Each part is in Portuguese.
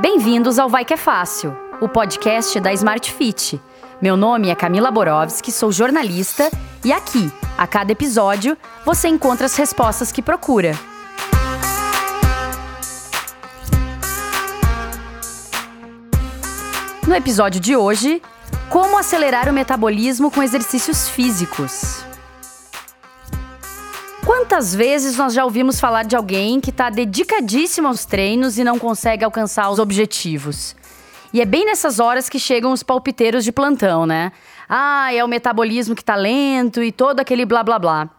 Bem-vindos ao Vai Que é Fácil, o podcast da Smart Fit. Meu nome é Camila Borowski, sou jornalista e aqui, a cada episódio, você encontra as respostas que procura. No episódio de hoje, como acelerar o metabolismo com exercícios físicos. Quantas vezes nós já ouvimos falar de alguém que está dedicadíssimo aos treinos e não consegue alcançar os objetivos? E é bem nessas horas que chegam os palpiteiros de plantão, né? Ah, é o metabolismo que tá lento e todo aquele blá blá blá.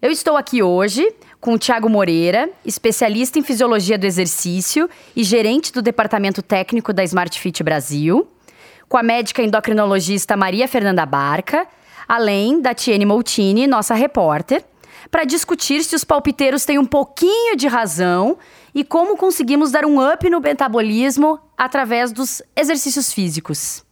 Eu estou aqui hoje com o Tiago Moreira, especialista em fisiologia do exercício e gerente do departamento técnico da Smart Fit Brasil, com a médica endocrinologista Maria Fernanda Barca, além da Tiene Moutini, nossa repórter para discutir se os palpiteiros têm um pouquinho de razão e como conseguimos dar um up no metabolismo através dos exercícios físicos.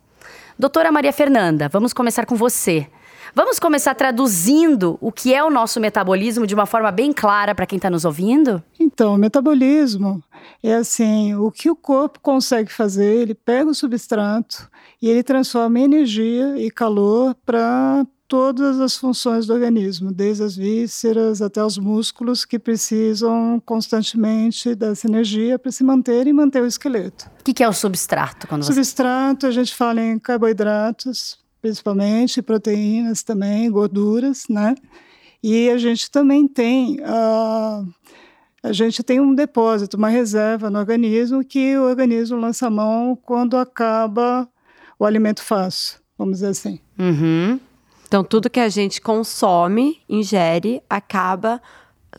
Doutora Maria Fernanda, vamos começar com você. Vamos começar traduzindo o que é o nosso metabolismo de uma forma bem clara para quem está nos ouvindo? Então, o metabolismo é assim: o que o corpo consegue fazer, ele pega o substrato e ele transforma em energia e calor para todas as funções do organismo, desde as vísceras até os músculos que precisam constantemente dessa energia para se manter e manter o esqueleto. O que, que, é o substrato? Quando substrato, você... a gente fala em carboidratos, principalmente, proteínas também, gorduras, né? E a gente também tem uh, a gente tem um depósito, uma reserva no organismo que o organismo lança a mão quando acaba o alimento fácil, vamos dizer assim. Uhum. Então, tudo que a gente consome, ingere, acaba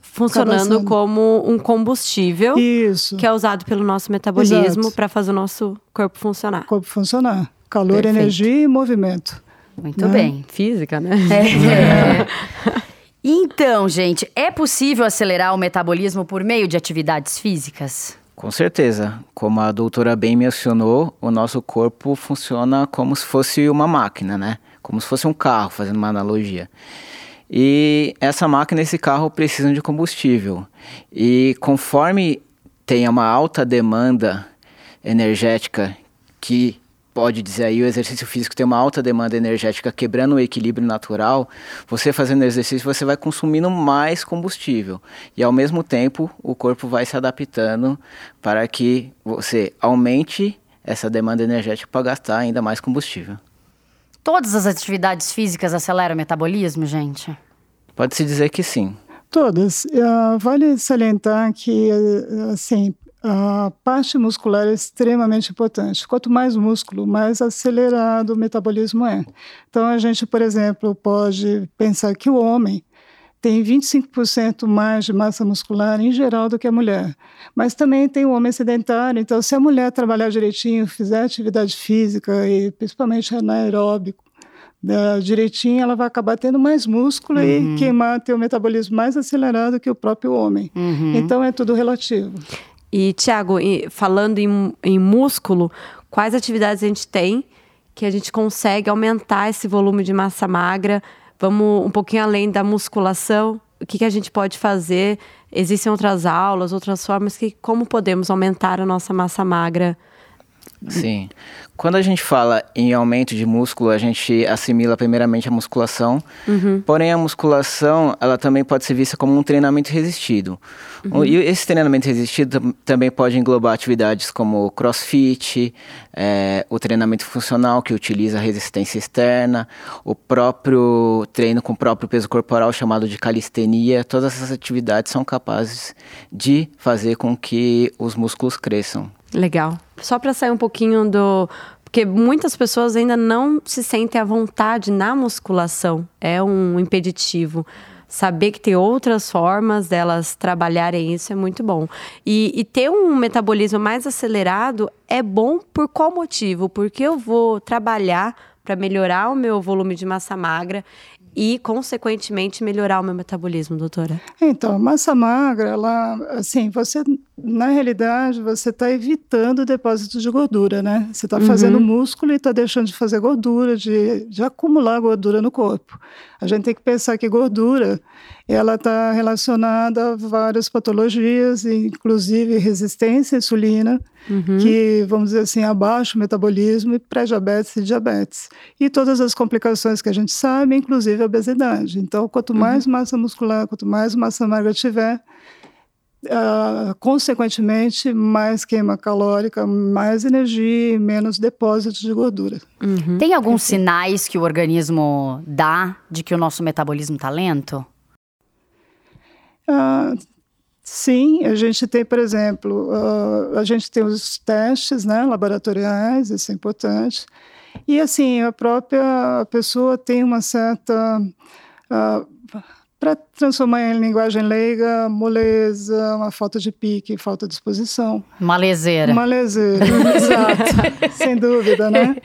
funcionando como um combustível Isso. que é usado pelo nosso metabolismo para fazer o nosso corpo funcionar. Corpo funcionar. Calor, Perfeito. energia e movimento. Muito né? bem. Física, né? É. é. Então, gente, é possível acelerar o metabolismo por meio de atividades físicas? Com certeza. Como a doutora bem mencionou, o nosso corpo funciona como se fosse uma máquina, né? Como se fosse um carro, fazendo uma analogia. E essa máquina, esse carro precisam de combustível. E conforme tenha uma alta demanda energética, que pode dizer aí o exercício físico tem uma alta demanda energética quebrando o equilíbrio natural, você fazendo exercício você vai consumindo mais combustível. E ao mesmo tempo o corpo vai se adaptando para que você aumente essa demanda energética para gastar ainda mais combustível. Todas as atividades físicas aceleram o metabolismo, gente? Pode-se dizer que sim. Todas. Uh, vale salientar que, uh, assim, a parte muscular é extremamente importante. Quanto mais músculo, mais acelerado o metabolismo é. Então, a gente, por exemplo, pode pensar que o homem tem 25% mais de massa muscular em geral do que a mulher. Mas também tem o homem sedentário, então se a mulher trabalhar direitinho, fizer atividade física e principalmente anaeróbico, né, direitinho, ela vai acabar tendo mais músculo uhum. e queimar, ter o metabolismo mais acelerado que o próprio homem. Uhum. Então é tudo relativo. E, Tiago, falando em, em músculo, quais atividades a gente tem que a gente consegue aumentar esse volume de massa magra Vamos um pouquinho além da musculação. O que, que a gente pode fazer? Existem outras aulas, outras formas que como podemos aumentar a nossa massa magra? Sim. Quando a gente fala em aumento de músculo, a gente assimila primeiramente a musculação. Uhum. Porém, a musculação, ela também pode ser vista como um treinamento resistido. Uhum. E esse treinamento resistido também pode englobar atividades como crossfit, é, o treinamento funcional, que utiliza resistência externa, o próprio treino com o próprio peso corporal, chamado de calistenia. Todas essas atividades são capazes de fazer com que os músculos cresçam. Legal. Só para sair um pouquinho do. Porque muitas pessoas ainda não se sentem à vontade na musculação. É um impeditivo. Saber que tem outras formas delas trabalharem isso é muito bom. E, e ter um metabolismo mais acelerado é bom por qual motivo? Porque eu vou trabalhar para melhorar o meu volume de massa magra e, consequentemente, melhorar o meu metabolismo, doutora? Então, massa magra, ela, assim, você na realidade, você está evitando depósitos de gordura, né? Você está fazendo uhum. músculo e está deixando de fazer gordura, de, de acumular gordura no corpo. A gente tem que pensar que gordura, ela está relacionada a várias patologias, inclusive resistência à insulina, uhum. que, vamos dizer assim, abaixa o metabolismo e pré-diabetes e diabetes. E todas as complicações que a gente sabe, inclusive a obesidade. Então, quanto uhum. mais massa muscular, quanto mais massa magra tiver, Uh, consequentemente, mais queima calórica, mais energia e menos depósitos de gordura. Uhum. Tem alguns sinais que o organismo dá de que o nosso metabolismo está lento? Uh, sim, a gente tem, por exemplo, uh, a gente tem os testes né, laboratoriais, isso é importante. E assim, a própria pessoa tem uma certa para transformar em linguagem leiga, moleza, uma falta de pique, falta de disposição. Malezeira. Malezeira, exato, sem dúvida, né?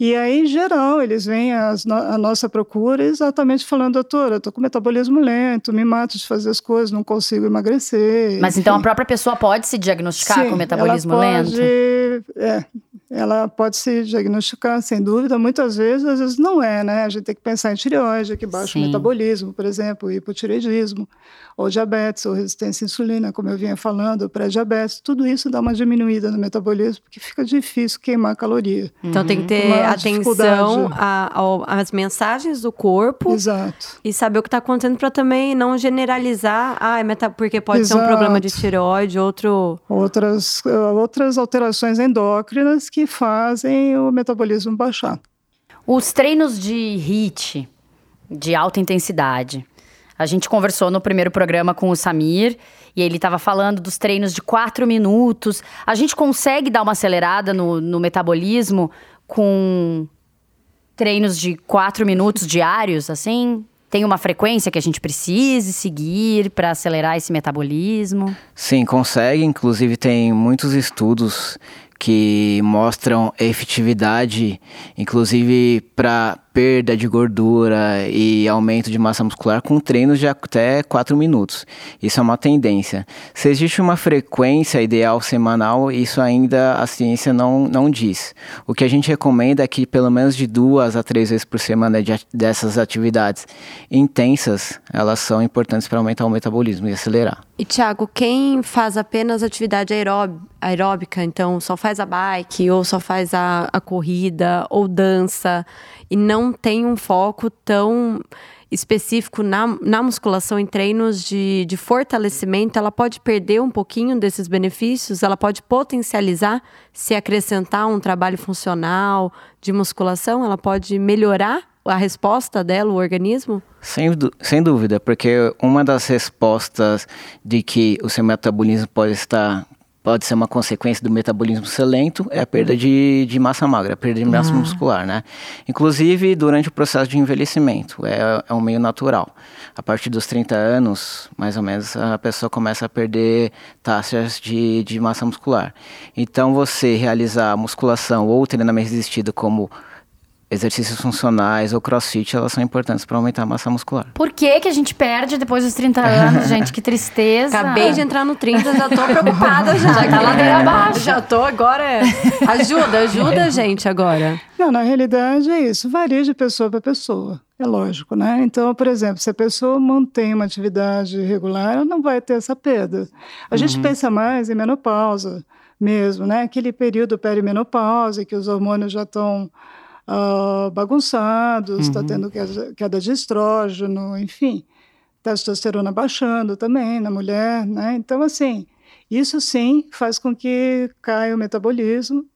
E aí, em geral, eles vêm no a nossa procura exatamente falando, doutora, tô com metabolismo lento, me mato de fazer as coisas, não consigo emagrecer. Mas enfim. então a própria pessoa pode se diagnosticar Sim, com metabolismo ela pode, lento? É, ela pode se diagnosticar, sem dúvida. Muitas vezes, às vezes não é, né? A gente tem que pensar em tireoide, que baixa Sim. o metabolismo, por exemplo, hipotireoidismo, ou diabetes, ou resistência à insulina, como eu vinha falando, pré-diabetes. Tudo isso dá uma diminuída no metabolismo, porque fica difícil quemar caloria. Então uhum. tem que ter uma atenção às mensagens do corpo. Exato. E saber o que está acontecendo para também não generalizar, ah, é meta... porque pode Exato. ser um problema de tireoide, outro... Outras, outras alterações endócrinas que que fazem o metabolismo baixar. Os treinos de HIIT, de alta intensidade. A gente conversou no primeiro programa com o Samir e ele estava falando dos treinos de quatro minutos. A gente consegue dar uma acelerada no, no metabolismo com treinos de quatro minutos diários, assim? Tem uma frequência que a gente precise seguir para acelerar esse metabolismo? Sim, consegue. Inclusive, tem muitos estudos que mostram efetividade, inclusive para perda de gordura e aumento de massa muscular com treinos de até 4 minutos. Isso é uma tendência. Se existe uma frequência ideal semanal, isso ainda a ciência não, não diz. O que a gente recomenda é que pelo menos de duas a três vezes por semana de, dessas atividades intensas, elas são importantes para aumentar o metabolismo e acelerar. E Thiago, quem faz apenas atividade aeróbica, então só faz a bike, ou só faz a, a corrida, ou dança, e não tem um foco tão específico na, na musculação em treinos de, de fortalecimento, ela pode perder um pouquinho desses benefícios, ela pode potencializar se acrescentar um trabalho funcional de musculação, ela pode melhorar a resposta dela, o organismo? Sem, sem dúvida, porque uma das respostas de que o seu metabolismo pode estar pode ser uma consequência do metabolismo ser lento, é a perda de, de massa magra, a perda de massa ah. muscular, né? Inclusive durante o processo de envelhecimento, é, é um meio natural. A partir dos 30 anos, mais ou menos, a pessoa começa a perder taxas de, de massa muscular. Então, você realizar musculação ou treinamento resistido como exercícios funcionais ou crossfit, elas são importantes para aumentar a massa muscular. Por que que a gente perde depois dos 30 anos, gente? Que tristeza. Acabei de entrar no 30, já tô preocupada já. Já tá ladeira abaixo. Já tô agora. Ajuda, ajuda a gente agora. Não, na realidade é isso. Varia de pessoa para pessoa. É lógico, né? Então, por exemplo, se a pessoa mantém uma atividade regular, ela não vai ter essa perda. A uhum. gente pensa mais em menopausa mesmo, né? Aquele período perimenopausa que os hormônios já estão uh, bagunçados, está uhum. tendo queda, queda de estrógeno, enfim, testosterona baixando também na mulher, né? Então, assim, isso sim faz com que caia o metabolismo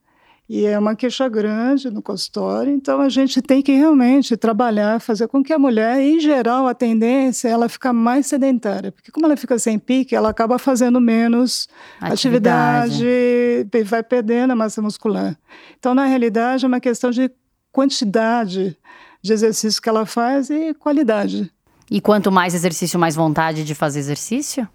e é uma queixa grande no consultório, então a gente tem que realmente trabalhar, fazer com que a mulher, em geral, a tendência é ela ficar mais sedentária, porque como ela fica sem pique, ela acaba fazendo menos atividade, atividade vai perdendo a massa muscular. Então, na realidade, é uma questão de quantidade de exercício que ela faz e qualidade. E quanto mais exercício, mais vontade de fazer exercício?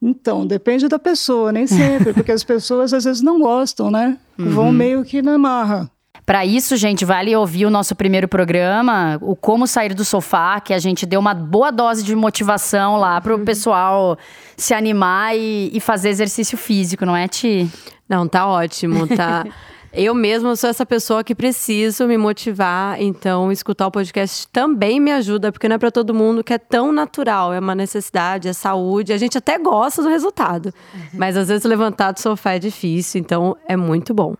Então, depende da pessoa, nem sempre, porque as pessoas às vezes não gostam, né? Uhum. Vão meio que na marra. Para isso, gente, vale ouvir o nosso primeiro programa, o Como Sair do Sofá, que a gente deu uma boa dose de motivação lá para o pessoal se animar e, e fazer exercício físico, não é, Ti? Não, tá ótimo, tá. Eu mesma sou essa pessoa que preciso me motivar, então escutar o podcast também me ajuda, porque não é para todo mundo que é tão natural, é uma necessidade, é saúde. A gente até gosta do resultado, uhum. mas às vezes levantar do sofá é difícil, então é muito bom.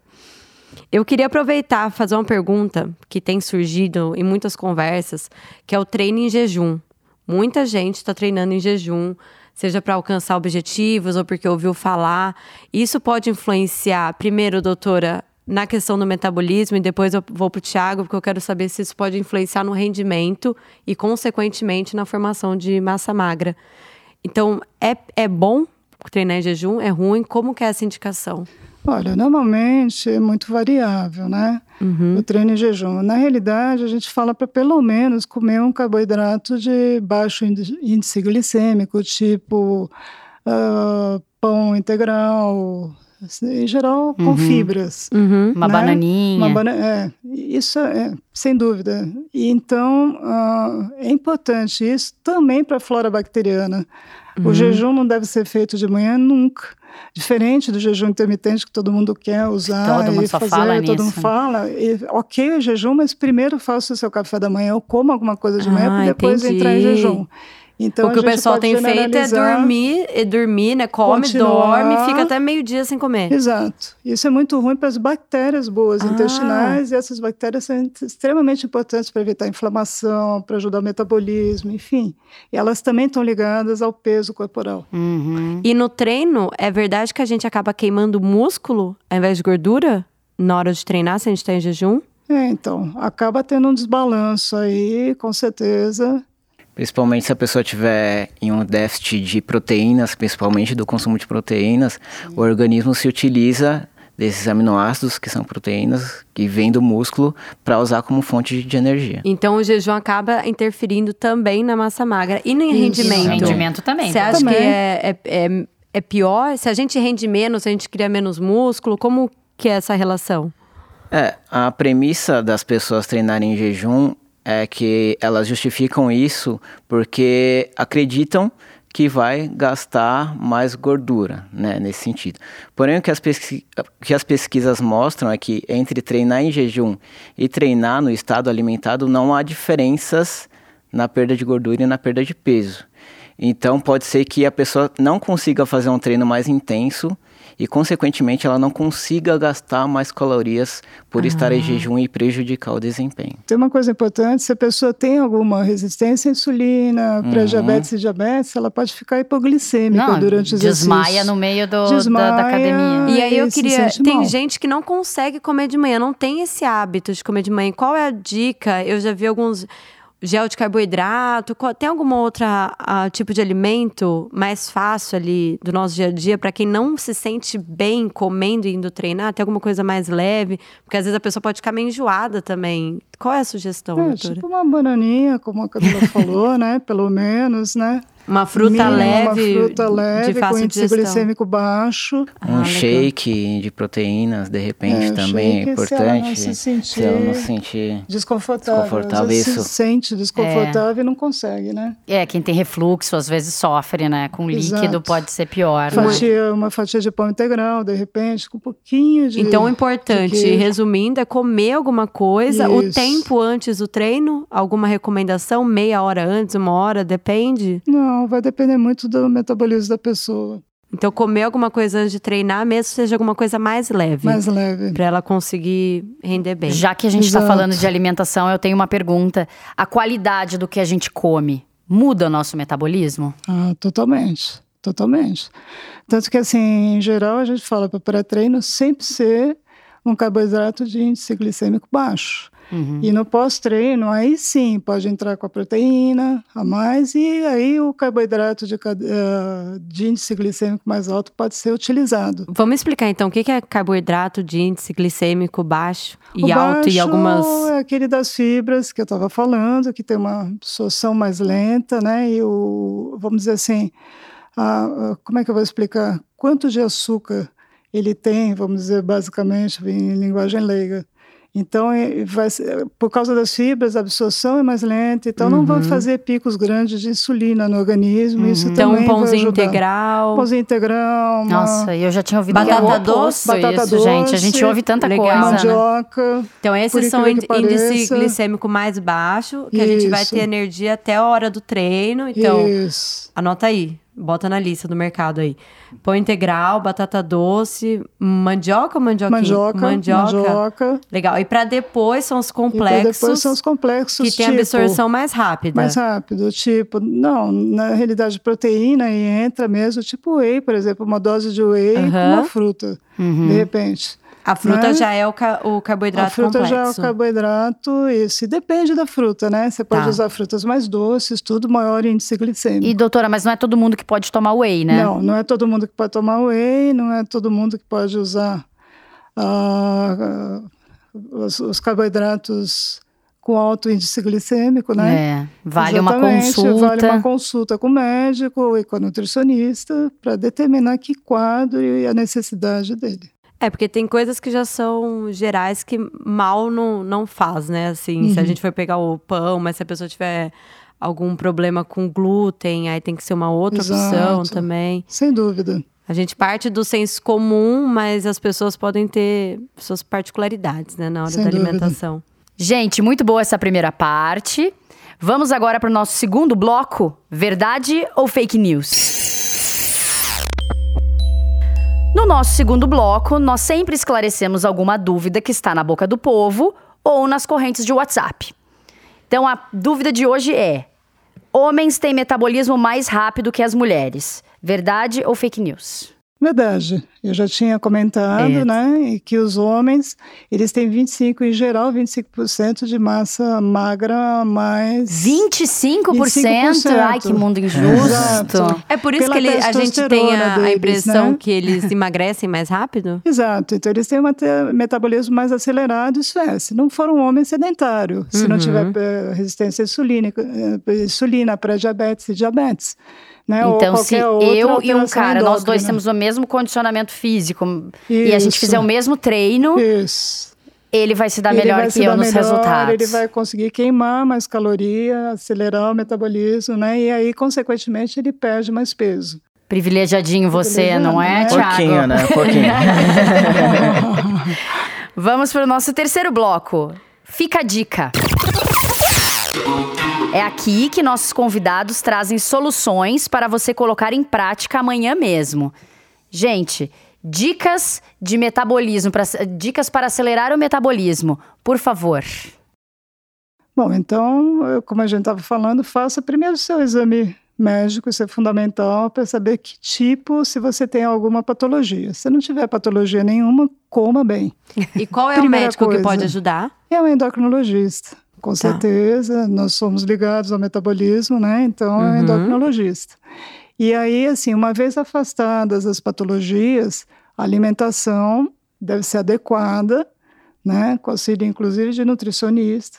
Eu queria aproveitar fazer uma pergunta que tem surgido em muitas conversas, que é o treino em jejum. Muita gente está treinando em jejum, seja para alcançar objetivos ou porque ouviu falar. Isso pode influenciar, primeiro, doutora, na questão do metabolismo e depois eu vou para o Tiago, porque eu quero saber se isso pode influenciar no rendimento e, consequentemente, na formação de massa magra. Então, é, é bom treinar em jejum? É ruim? Como que é essa indicação? Olha, normalmente é muito variável, né? Uhum. O treino em jejum. Na realidade, a gente fala para pelo menos comer um carboidrato de baixo índice glicêmico, tipo uh, pão integral, em geral com uhum. fibras. Uhum. Uma né? bananinha. Uma bana é, isso é, sem dúvida. E então uh, é importante isso também para a flora bacteriana. Uhum. O jejum não deve ser feito de manhã nunca. Diferente do jejum intermitente que todo mundo quer usar todo mundo fazer, fala todo nisso. mundo fala. E, ok o jejum, mas primeiro faça o seu café da manhã ou coma alguma coisa de manhã ah, para depois entendi. entrar em jejum. Então, o que o pessoal tem feito é dormir, e dormir, né? Come, continuar. dorme, fica até meio-dia sem comer. Exato. Isso é muito ruim para as bactérias boas ah. intestinais, e essas bactérias são extremamente importantes para evitar inflamação, para ajudar o metabolismo, enfim. E elas também estão ligadas ao peso corporal. Uhum. E no treino, é verdade que a gente acaba queimando músculo ao invés de gordura na hora de treinar, se a gente está em jejum? É, então, acaba tendo um desbalanço aí, com certeza. Principalmente se a pessoa tiver em um déficit de proteínas, principalmente do consumo de proteínas, o organismo se utiliza desses aminoácidos, que são proteínas, que vêm do músculo, para usar como fonte de energia. Então o jejum acaba interferindo também na massa magra e no Isso. rendimento. No rendimento também. Você acha também. que é, é, é, é pior? Se a gente rende menos, a gente cria menos músculo, como que é essa relação? É, a premissa das pessoas treinarem em jejum é que elas justificam isso porque acreditam que vai gastar mais gordura, né, nesse sentido. Porém, o que as, que as pesquisas mostram é que entre treinar em jejum e treinar no estado alimentado não há diferenças na perda de gordura e na perda de peso. Então, pode ser que a pessoa não consiga fazer um treino mais intenso e, consequentemente, ela não consiga gastar mais calorias por ah. estar em jejum e prejudicar o desempenho. Tem uma coisa importante: se a pessoa tem alguma resistência à insulina, uhum. pré-diabetes e diabetes, ela pode ficar hipoglicêmica não, durante o exercício. Desmaia no meio do, desmaia, da, da, academia. E aí eu queria. Tem mal. gente que não consegue comer de manhã, não tem esse hábito de comer de manhã. Qual é a dica? Eu já vi alguns gel de carboidrato? Tem alguma outra uh, tipo de alimento mais fácil ali do nosso dia a dia para quem não se sente bem comendo e indo treinar? Tem alguma coisa mais leve? Porque às vezes a pessoa pode ficar meio enjoada também. Qual é a sugestão, é, doutora? Tipo uma bananinha, como a Camila falou, né? Pelo menos, né? Uma fruta Mínimo, leve. Uma fruta leve, de com índice glicêmico baixo. Um ah, shake de proteínas, de repente, é, também é importante. Se ela não se sentir, se ela não se sentir desconfortável. desconfortável isso. se sente desconfortável é. e não consegue, né? É, quem tem refluxo às vezes sofre, né? Com Exato. líquido pode ser pior. Né? Fatia, Uma fatia de pão integral, de repente, com um pouquinho de. Então, o importante, resumindo, é comer alguma coisa. Isso. O tempo antes do treino, alguma recomendação? Meia hora antes, uma hora, depende? Não não, vai depender muito do metabolismo da pessoa. Então, comer alguma coisa antes de treinar, mesmo seja alguma coisa mais leve. Mais leve. Para ela conseguir render bem. Já que a gente está falando de alimentação, eu tenho uma pergunta. A qualidade do que a gente come muda o nosso metabolismo? Ah, totalmente. Totalmente. Tanto que, assim, em geral, a gente fala para pré-treino sempre ser um carboidrato de índice glicêmico baixo. Uhum. E no pós-treino, aí sim, pode entrar com a proteína a mais e aí o carboidrato de, uh, de índice glicêmico mais alto pode ser utilizado. Vamos explicar então o que é carboidrato de índice glicêmico baixo e o alto baixo e algumas. É aquele das fibras que eu estava falando, que tem uma absorção mais lenta, né? E o, vamos dizer assim, a, como é que eu vou explicar? Quanto de açúcar ele tem, vamos dizer basicamente em linguagem leiga Então, é, vai, por causa das fibras, a absorção é mais lenta, então uhum. não vai fazer picos grandes de insulina no organismo. Uhum. Isso então, também um pãozinho vai integral. Pãozinho integral. Uma... Nossa, eu já tinha ouvido batata doce, batata isso, doce, gente. A gente ouve tanta legal. coisa. Mandioca. Né? Então, esses são índice glicêmico mais baixo, que isso. a gente vai ter energia até a hora do treino. Então, isso. anota aí. Bota na lista do mercado aí. Pão integral, batata doce, mandioca ou mandioca? Mandioca, mandioca. mandioca. Legal. E para depois são os complexos. depois são os complexos que tem tipo, absorção mais rápida. Mais rápido, tipo, não, na realidade proteína e entra mesmo, tipo whey, por exemplo, uma dose de whey uhum. com uma fruta, uhum. de repente. A fruta né? já é o, ca o, carboidrato A fruta complexo. já é o carboidrato, isso. Depende da fruta, né? Você pode tá. usar frutas mais doces, tudo maior índice glicêmico. E doutora, mas não é todo mundo que pode tomar whey, né? Não, não é todo mundo que pode tomar whey, não é todo mundo que pode usar uh, uh, os, os carboidratos com alto índice glicêmico, né? É, vale Exatamente, uma consulta. Vale uma consulta com o médico e com o nutricionista para determinar que quadro e a necessidade dele. É, porque tem coisas que já são gerais que mal não, não faz, né? Assim, uhum. se a uhum. gente for pegar o pão, mas se a pessoa tiver algum problema com glúten, aí tem que ser uma outra Exato. opção também. Sem dúvida. A gente parte do senso comum, mas as pessoas podem ter suas particularidades, né, na hora Sem da dúvida. alimentação. Gente, muito boa essa primeira parte. Vamos agora para o nosso segundo bloco: verdade ou fake news? No nosso segundo bloco, nós sempre esclarecemos alguma dúvida que está na boca do povo ou nas correntes de WhatsApp. Então a dúvida de hoje é: homens têm metabolismo mais rápido que as mulheres. Verdade ou fake news? Verdade. Eu já tinha comentado, é. né, que os homens, eles têm 25 em geral, 25% de massa magra mais 25%? 25%. Ai, que mundo injusto. Exato. É por isso Pela que ele, a gente tem a, deles, a impressão né? que eles emagrecem mais rápido? Exato. Então eles têm um metabolismo mais acelerado, isso é, se não for um homem sedentário, se uhum. não tiver eh, resistência insulínica, eh, insulina, pré-diabetes e diabetes. Né? Então, se eu e um cara, nós dois temos o mesmo condicionamento físico Isso. e a gente fizer o mesmo treino, Isso. ele vai se dar ele melhor que eu nos melhor, resultados. Ele vai conseguir queimar mais caloria, acelerar o metabolismo, né? E aí, consequentemente, ele perde mais peso. Privilegiadinho você, não é, né? Thiago? Pouquinho, né? Pouquinho. Vamos para o nosso terceiro bloco. Fica a dica. É aqui que nossos convidados trazem soluções para você colocar em prática amanhã mesmo. Gente, dicas de metabolismo, pra, dicas para acelerar o metabolismo, por favor. Bom, então, como a gente estava falando, faça primeiro o seu exame médico, isso é fundamental para saber que tipo, se você tem alguma patologia. Se não tiver patologia nenhuma, coma bem. E qual é o médico coisa, que pode ajudar? É o endocrinologista. Com tá. certeza, nós somos ligados ao metabolismo, né? Então, uhum. é endocrinologista. E aí, assim, uma vez afastadas as patologias, a alimentação deve ser adequada, né? Com auxílio, inclusive, de nutricionista.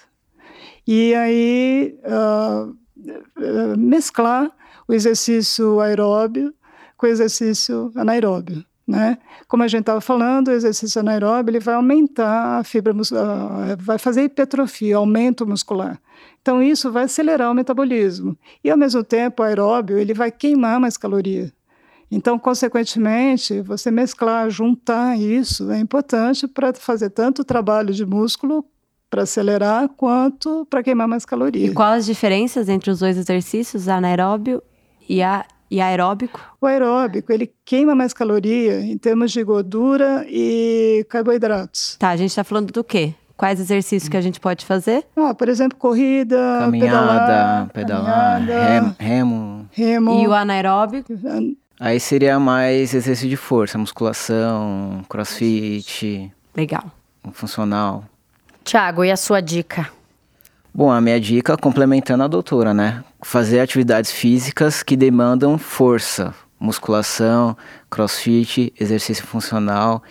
E aí, uh, mesclar o exercício aeróbio com o exercício anaeróbio né? Como a gente estava falando, o exercício anaeróbio ele vai aumentar a fibra muscular, vai fazer hipertrofia, aumento muscular. Então isso vai acelerar o metabolismo e ao mesmo tempo o aeróbio ele vai queimar mais caloria. Então, consequentemente, você mesclar, juntar isso é importante para fazer tanto trabalho de músculo para acelerar quanto para queimar mais caloria. E quais as diferenças entre os dois exercícios, anaeróbio e a e aeróbico? O aeróbico, ele queima mais caloria em termos de gordura e carboidratos. Tá, a gente está falando do quê? Quais exercícios que a gente pode fazer? Ah, por exemplo, corrida, caminhada, pedalar, pedalar caminhada, remo, remo. E o anaeróbico? Aí seria mais exercício de força, musculação, crossfit. Legal. Funcional. Tiago, e a sua dica? Bom, a minha dica, complementando a doutora, né? Fazer atividades físicas que demandam força, musculação, crossfit, exercício funcional.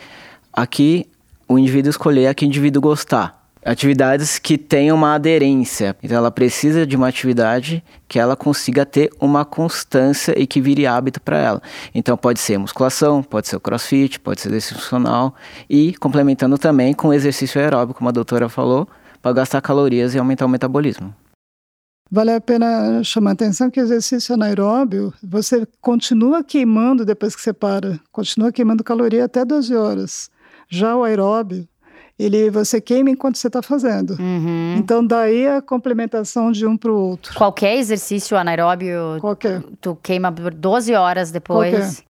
Aqui, o indivíduo escolher a que o indivíduo gostar. atividades que tenham uma aderência. Então ela precisa de uma atividade que ela consiga ter uma constância e que vire hábito para ela. Então pode ser musculação, pode ser o crossfit, pode ser exercício funcional e complementando também com exercício aeróbico, como a doutora falou, para gastar calorias e aumentar o metabolismo. Vale a pena chamar a atenção que o exercício anaeróbio, você continua queimando depois que você para, continua queimando caloria até 12 horas. Já o aeróbio, ele você queima enquanto você está fazendo. Uhum. Então daí a complementação de um para o outro. Qualquer exercício anaeróbio, Qualquer. tu queima por 12 horas depois. Qualquer.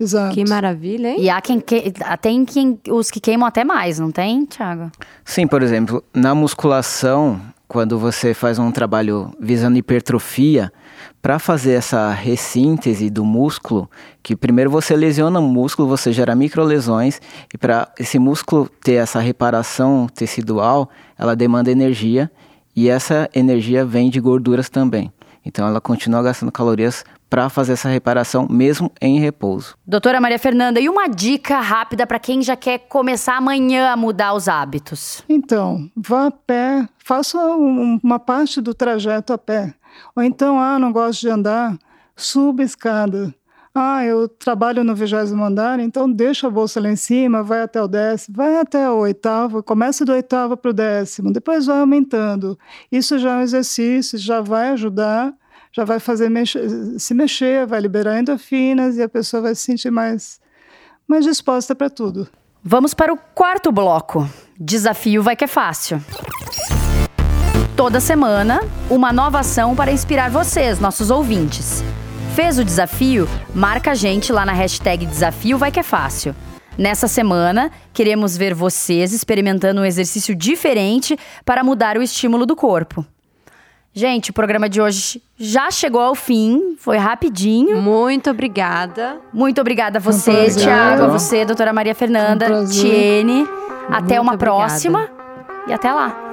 Exato. Que maravilha, hein? E há quem que... tem quem... os que queimam até mais, não tem, Thiago? Sim, por exemplo, na musculação, quando você faz um trabalho visando hipertrofia, para fazer essa ressíntese do músculo, que primeiro você lesiona o músculo, você gera microlesões, e para esse músculo ter essa reparação tecidual, ela demanda energia, e essa energia vem de gorduras também. Então ela continua gastando calorias para fazer essa reparação mesmo em repouso. Doutora Maria Fernanda, e uma dica rápida para quem já quer começar amanhã a mudar os hábitos? Então, vá a pé, faça um, uma parte do trajeto a pé. Ou então, ah, não gosto de andar, suba a escada. Ah, eu trabalho no vigésimo andar, então deixa a bolsa lá em cima, vai até o décimo, vai até o oitavo, começa do oitavo para o décimo, depois vai aumentando. Isso já é um exercício, já vai ajudar, já vai fazer se mexer, vai liberar endorfinas e a pessoa vai se sentir mais, mais disposta para tudo. Vamos para o quarto bloco. Desafio vai que é fácil. Toda semana, uma nova ação para inspirar vocês, nossos ouvintes. Fez o desafio? Marca a gente lá na hashtag Desafio Vai Que É Fácil. Nessa semana, queremos ver vocês experimentando um exercício diferente para mudar o estímulo do corpo. Gente, o programa de hoje já chegou ao fim, foi rapidinho. Muito obrigada. Muito obrigada a você. Tiago, a você, doutora Maria Fernanda, um. Tiene. Até Muito uma obrigada. próxima e até lá.